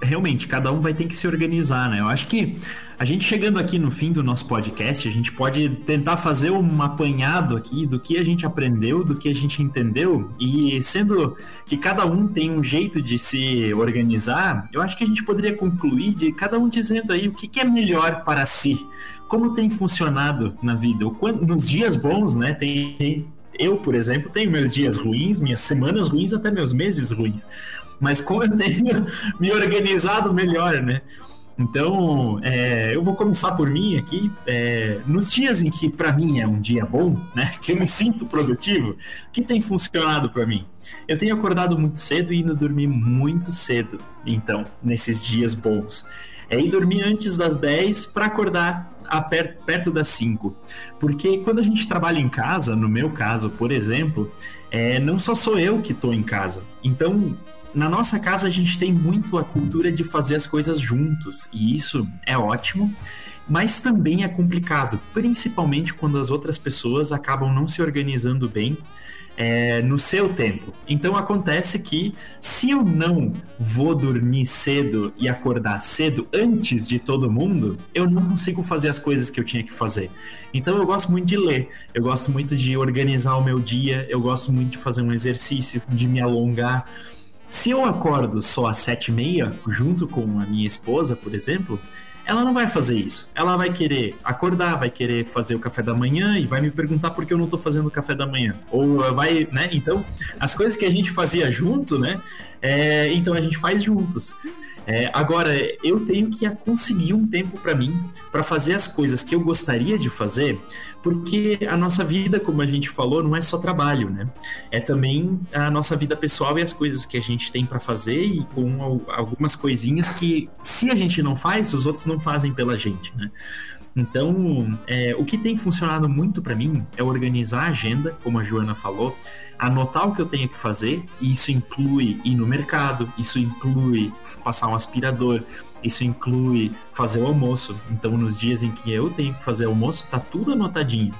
realmente, cada um vai ter que se organizar, né? Eu acho que a gente chegando aqui no fim do nosso podcast, a gente pode tentar fazer um apanhado aqui do que a gente aprendeu, do que a gente entendeu, e sendo que cada um tem um jeito de se organizar, eu acho que a gente poderia concluir de cada um dizendo aí o que, que é melhor para si, como tem funcionado na vida. Nos dias bons, né? Tem, eu, por exemplo, tenho meus dias ruins, minhas semanas ruins, até meus meses ruins mas como eu tenho (laughs) me organizado melhor, né? Então, é, eu vou começar por mim aqui. É, nos dias em que para mim é um dia bom, né, (laughs) que eu me sinto produtivo, o que tem funcionado para mim? Eu tenho acordado muito cedo e indo dormir muito cedo. Então, nesses dias bons, é ir dormir antes das 10 para acordar per perto das 5. Porque quando a gente trabalha em casa, no meu caso, por exemplo, é, não só sou eu que estou em casa. Então, na nossa casa a gente tem muito a cultura de fazer as coisas juntos, e isso é ótimo, mas também é complicado, principalmente quando as outras pessoas acabam não se organizando bem é, no seu tempo. Então acontece que se eu não vou dormir cedo e acordar cedo antes de todo mundo, eu não consigo fazer as coisas que eu tinha que fazer. Então eu gosto muito de ler, eu gosto muito de organizar o meu dia, eu gosto muito de fazer um exercício, de me alongar. Se eu acordo só às sete e meia, junto com a minha esposa, por exemplo, ela não vai fazer isso. Ela vai querer acordar, vai querer fazer o café da manhã e vai me perguntar por que eu não tô fazendo o café da manhã. Ou vai, né? Então, as coisas que a gente fazia junto, né? É, então a gente faz juntos. É, agora, eu tenho que conseguir um tempo para mim, para fazer as coisas que eu gostaria de fazer, porque a nossa vida, como a gente falou, não é só trabalho, né? É também a nossa vida pessoal e as coisas que a gente tem para fazer e com algumas coisinhas que, se a gente não faz, os outros não fazem pela gente, né? Então, é, o que tem funcionado muito para mim é organizar a agenda, como a Joana falou, anotar o que eu tenho que fazer, e isso inclui ir no mercado, isso inclui passar um aspirador, isso inclui fazer o almoço. Então, nos dias em que eu tenho que fazer almoço, tá tudo anotadinho.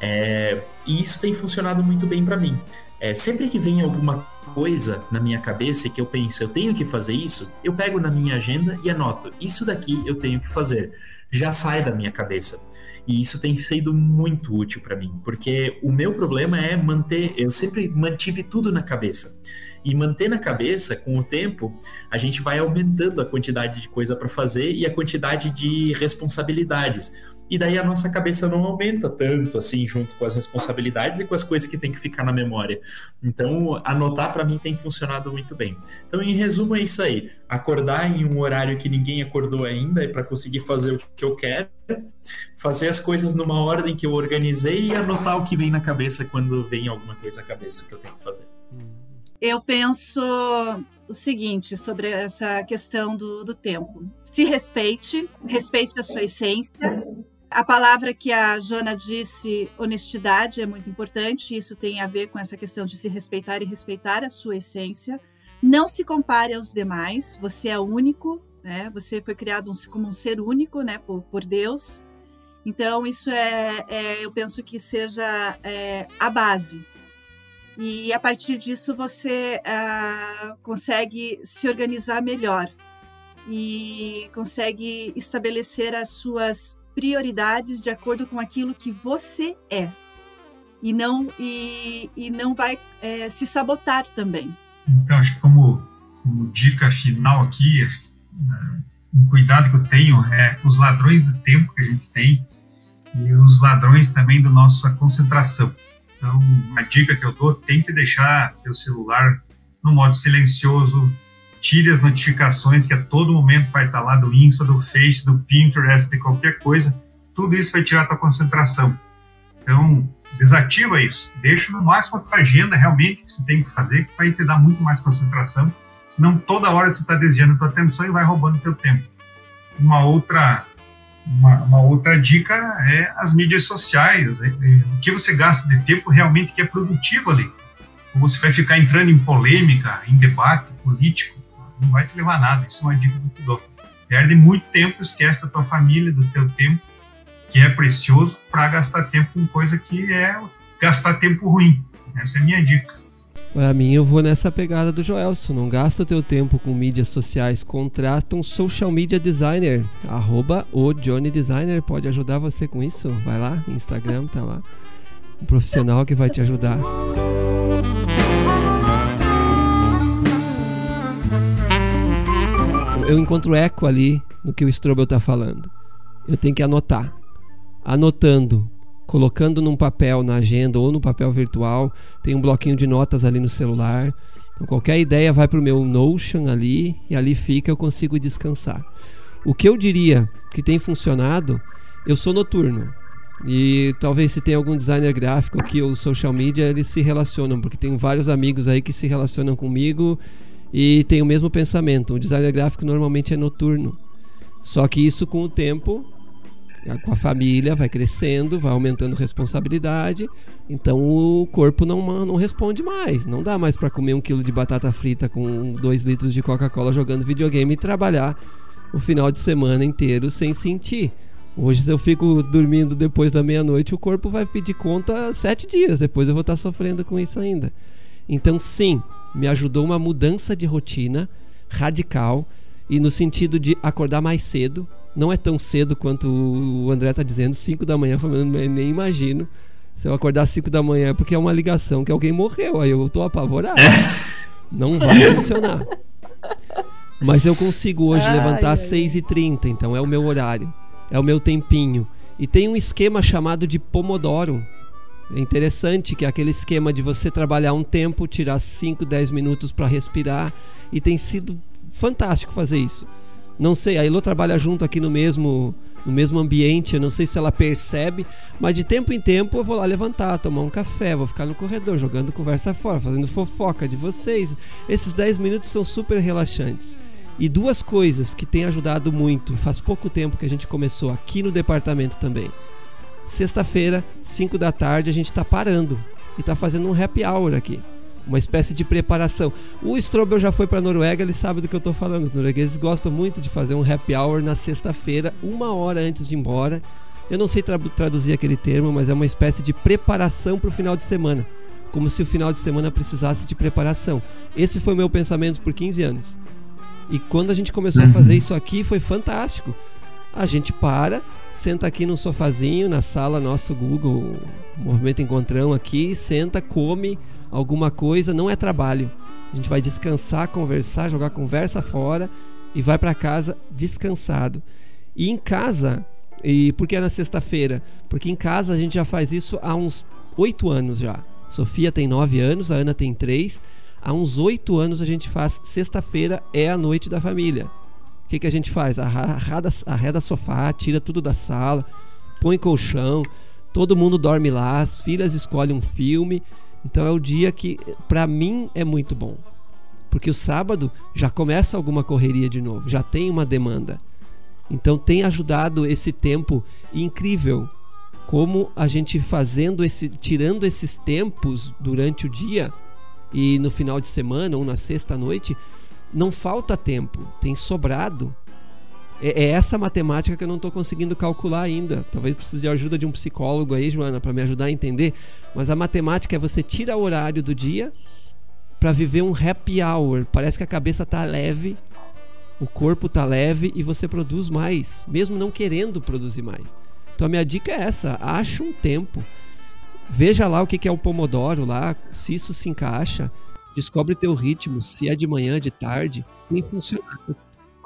É, e isso tem funcionado muito bem para mim. É, sempre que vem alguma coisa na minha cabeça que eu penso, eu tenho que fazer isso, eu pego na minha agenda e anoto, isso daqui eu tenho que fazer. Já sai da minha cabeça. E isso tem sido muito útil para mim, porque o meu problema é manter, eu sempre mantive tudo na cabeça. E manter na cabeça, com o tempo, a gente vai aumentando a quantidade de coisa para fazer e a quantidade de responsabilidades. E daí a nossa cabeça não aumenta tanto assim junto com as responsabilidades e com as coisas que tem que ficar na memória. Então, anotar para mim tem funcionado muito bem. Então, em resumo é isso aí: acordar em um horário que ninguém acordou ainda para conseguir fazer o que eu quero, fazer as coisas numa ordem que eu organizei e anotar o que vem na cabeça quando vem alguma coisa à cabeça que eu tenho que fazer. Eu penso o seguinte sobre essa questão do, do tempo. Se respeite, respeite a sua essência, a palavra que a Joana disse, honestidade, é muito importante. Isso tem a ver com essa questão de se respeitar e respeitar a sua essência. Não se compare aos demais. Você é único, né? Você foi criado como um ser único, né? Por, por Deus. Então isso é, é, eu penso que seja é, a base. E a partir disso você ah, consegue se organizar melhor e consegue estabelecer as suas prioridades de acordo com aquilo que você é e não e, e não vai é, se sabotar também. Então acho que como, como dica final aqui, né, um cuidado que eu tenho é os ladrões do tempo que a gente tem e os ladrões também da nossa concentração. Então, uma dica que eu dou, tem que deixar teu celular no modo silencioso, tire as notificações que a todo momento vai estar lá do Insta, do Face, do Pinterest, de qualquer coisa. Tudo isso vai tirar a tua concentração. Então, desativa isso. Deixa no máximo a tua agenda realmente que você tem que fazer, que vai te dar muito mais concentração. Senão, toda hora você está desviando a tua atenção e vai roubando teu tempo. Uma outra, uma, uma, outra dica é as mídias sociais. É, é, o que você gasta de tempo realmente que é produtivo ali. Ou você vai ficar entrando em polêmica, em debate político não vai te levar a nada. Isso é uma dica te dou. Perde muito tempo, esquece da tua família, do teu tempo, que é precioso, para gastar tempo com coisa que é gastar tempo ruim. Essa é a minha dica. Para mim, eu vou nessa pegada do Joelson. Não gasta teu tempo com mídias sociais. Contrata um social media designer. Arroba o Johnny Designer. Pode ajudar você com isso? Vai lá, Instagram, tá lá. Um profissional que vai te ajudar. Eu encontro eco ali no que o Strobel tá falando. Eu tenho que anotar. Anotando colocando num papel na agenda ou no papel virtual. Tem um bloquinho de notas ali no celular. Então, qualquer ideia vai para o meu Notion ali e ali fica, eu consigo descansar. O que eu diria que tem funcionado, eu sou noturno. E talvez se tem algum designer gráfico que o social media eles se relacionam, porque tem vários amigos aí que se relacionam comigo e tem o mesmo pensamento. O designer gráfico normalmente é noturno. Só que isso com o tempo com a família, vai crescendo, vai aumentando responsabilidade, então o corpo não, não responde mais. Não dá mais para comer um quilo de batata frita com dois litros de Coca-Cola jogando videogame e trabalhar o final de semana inteiro sem sentir. Hoje, se eu fico dormindo depois da meia-noite, o corpo vai pedir conta sete dias. Depois eu vou estar sofrendo com isso ainda. Então, sim, me ajudou uma mudança de rotina radical e no sentido de acordar mais cedo, não é tão cedo quanto o André tá dizendo, 5 da manhã, eu nem imagino. Se eu acordar 5 da manhã é porque é uma ligação que alguém morreu, aí eu tô apavorado. (laughs) Não vai funcionar. Mas eu consigo hoje ai, levantar às 6h30, então é o meu horário, é o meu tempinho. E tem um esquema chamado de Pomodoro. É interessante que é aquele esquema de você trabalhar um tempo, tirar 5, 10 minutos para respirar, e tem sido fantástico fazer isso. Não sei, a Elo trabalha junto aqui no mesmo no mesmo ambiente, eu não sei se ela percebe, mas de tempo em tempo eu vou lá levantar, tomar um café, vou ficar no corredor jogando conversa fora, fazendo fofoca de vocês. Esses 10 minutos são super relaxantes. E duas coisas que têm ajudado muito, faz pouco tempo que a gente começou aqui no departamento também. Sexta-feira, 5 da tarde, a gente está parando e está fazendo um happy hour aqui uma espécie de preparação. O Strobel já foi para Noruega, ele sabe do que eu estou falando. Os noruegueses gostam muito de fazer um happy hour na sexta-feira, uma hora antes de ir embora. Eu não sei tra traduzir aquele termo, mas é uma espécie de preparação para o final de semana. Como se o final de semana precisasse de preparação. Esse foi o meu pensamento por 15 anos. E quando a gente começou uhum. a fazer isso aqui, foi fantástico. A gente para, senta aqui no sofazinho, na sala nosso Google, Movimento Encontrão aqui, senta, come, alguma coisa, não é trabalho. A gente vai descansar, conversar, jogar conversa fora e vai para casa descansado. E em casa, e por que na sexta-feira? Porque em casa a gente já faz isso há uns oito anos já. Sofia tem nove anos, a Ana tem três. Há uns oito anos a gente faz sexta-feira é a noite da família. O que, que a gente faz? Arreda, arreda sofá, tira tudo da sala, põe colchão, todo mundo dorme lá, as filhas escolhem um filme então é o dia que para mim é muito bom. Porque o sábado já começa alguma correria de novo, já tem uma demanda. Então tem ajudado esse tempo incrível como a gente fazendo esse tirando esses tempos durante o dia e no final de semana ou na sexta noite, não falta tempo, tem sobrado é, é essa matemática que eu não estou conseguindo calcular ainda. Talvez precise de ajuda de um psicólogo aí, Joana, para me ajudar a entender. Mas a matemática é você tira o horário do dia para viver um happy hour. Parece que a cabeça tá leve, o corpo tá leve e você produz mais, mesmo não querendo produzir mais. Então a minha dica é essa: acha um tempo. Veja lá o que é o Pomodoro lá, se isso se encaixa. Descobre teu ritmo, se é de manhã, de tarde, tem funcionado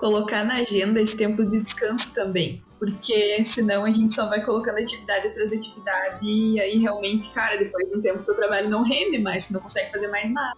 colocar na agenda esse tempo de descanso também. Porque senão a gente só vai colocando atividade atrás de atividade e aí realmente, cara, depois de um tempo seu trabalho não rende mais, não consegue fazer mais nada.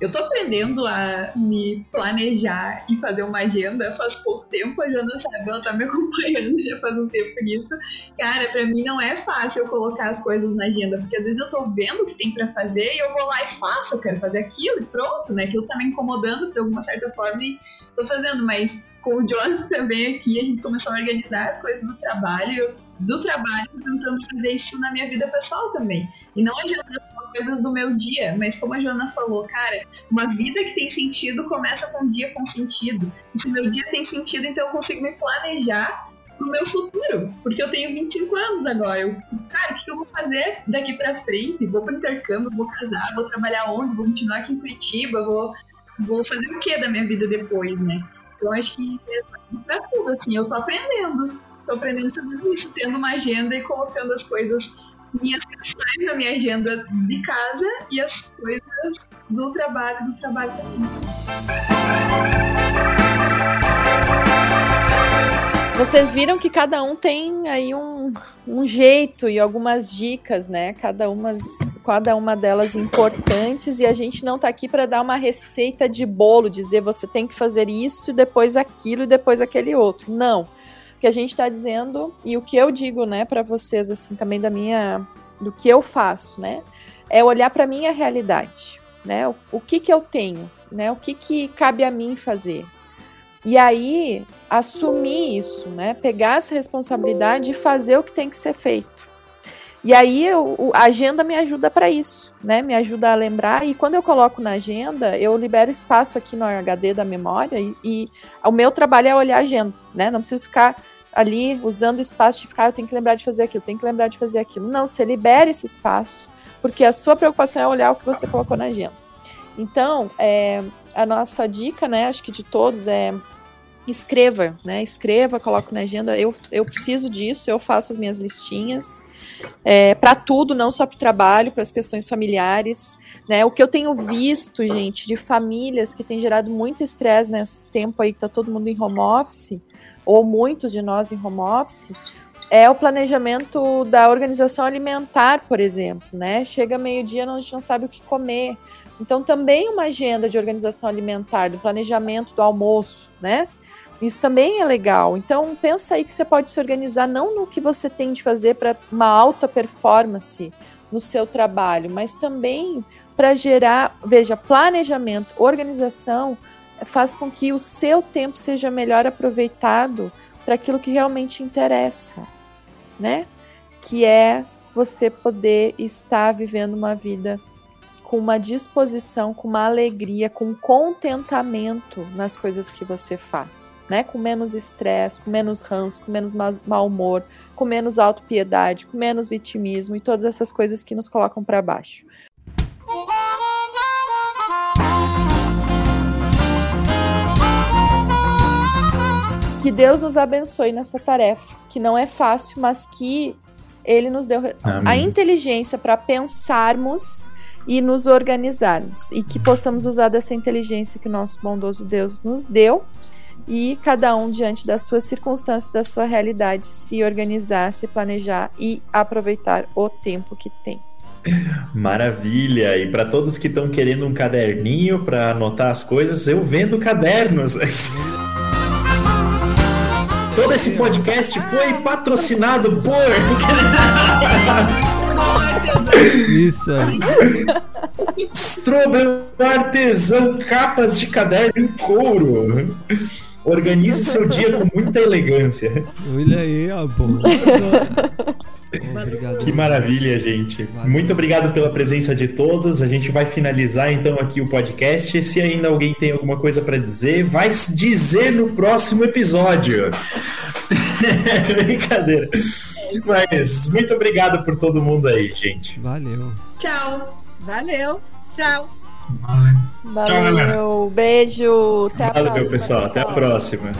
Eu tô aprendendo a me planejar e fazer uma agenda faz pouco tempo, a Jana sabe, ela tá me (laughs) acompanhando já faz um tempo nisso. Cara, para mim não é fácil eu colocar as coisas na agenda, porque às vezes eu tô vendo o que tem para fazer e eu vou lá e faço, eu quero fazer aquilo e pronto, né? Aquilo tá me incomodando de alguma certa forma e tô fazendo, mas com o Jonathan também aqui, a gente começou a organizar as coisas do trabalho, do trabalho, tentando fazer isso na minha vida pessoal também. E não adianta só coisas do meu dia, mas como a Joana falou, cara, uma vida que tem sentido começa com um dia com sentido. E se meu dia tem sentido, então eu consigo me planejar pro meu futuro. Porque eu tenho 25 anos agora. Eu, cara, o que eu vou fazer daqui pra frente? Vou pro intercâmbio, vou casar, vou trabalhar onde? Vou continuar aqui em Curitiba, vou, vou fazer o que da minha vida depois, né? Então acho que é pra tudo, assim, eu tô aprendendo. Tô aprendendo tudo isso, tendo uma agenda e colocando as coisas minhas questões na minha agenda de casa e as coisas do trabalho, do trabalho também. Vocês viram que cada um tem aí um, um jeito e algumas dicas, né? Cada uma, cada uma delas importantes, e a gente não tá aqui para dar uma receita de bolo, dizer você tem que fazer isso, depois aquilo e depois aquele outro. Não. Que a gente está dizendo e o que eu digo, né, para vocês assim também da minha do que eu faço, né? É olhar para minha realidade, né? O, o que que eu tenho, né? O que que cabe a mim fazer? E aí, assumir isso, né? Pegar essa responsabilidade e fazer o que tem que ser feito. E aí, eu, a agenda me ajuda para isso, né? Me ajuda a lembrar. E quando eu coloco na agenda, eu libero espaço aqui no HD da memória. E, e o meu trabalho é olhar a agenda, né? Não preciso ficar ali usando o espaço de ficar, eu tenho que lembrar de fazer aquilo, tenho que lembrar de fazer aquilo. Não, você libera esse espaço, porque a sua preocupação é olhar o que você colocou na agenda. Então, é, a nossa dica, né, acho que de todos é escreva, né? Escreva, coloque na agenda. Eu, eu preciso disso, eu faço as minhas listinhas. É, para tudo, não só para o trabalho, para as questões familiares. Né? O que eu tenho visto, gente, de famílias que tem gerado muito estresse nesse tempo aí que está todo mundo em home office, ou muitos de nós em home office, é o planejamento da organização alimentar, por exemplo. Né? Chega meio-dia, a gente não sabe o que comer. Então, também uma agenda de organização alimentar, do planejamento do almoço, né? Isso também é legal. Então, pensa aí que você pode se organizar não no que você tem de fazer para uma alta performance no seu trabalho, mas também para gerar, veja, planejamento, organização faz com que o seu tempo seja melhor aproveitado para aquilo que realmente interessa, né? Que é você poder estar vivendo uma vida com uma disposição, com uma alegria, com contentamento nas coisas que você faz, né? Com menos estresse, com menos ranço, com menos mau humor, com menos autopiedade, com menos vitimismo e todas essas coisas que nos colocam para baixo. Que Deus nos abençoe nessa tarefa, que não é fácil, mas que Ele nos deu Amém. a inteligência para pensarmos e nos organizarmos e que possamos usar dessa inteligência que o nosso bondoso Deus nos deu e cada um diante das suas circunstâncias, da sua realidade, se organizar, se planejar e aproveitar o tempo que tem. Maravilha! E para todos que estão querendo um caderninho para anotar as coisas, eu vendo cadernos. (laughs) Todo esse podcast foi patrocinado por. Isso aí. Strober artesão, capas de caderno em couro. Organize seu dia com muita elegância. Olha aí, ó, bom. Obrigado. Que maravilha, gente. Valeu. Muito obrigado pela presença de todos. A gente vai finalizar então aqui o podcast. Se ainda alguém tem alguma coisa para dizer, vai dizer no próximo episódio. (laughs) Brincadeira. Mas muito obrigado por todo mundo aí, gente. Valeu. Tchau. Valeu. Tchau. Valeu. Valeu. Tchau, Beijo. Até a Valeu, próxima. pessoal. pessoal. Até a próxima.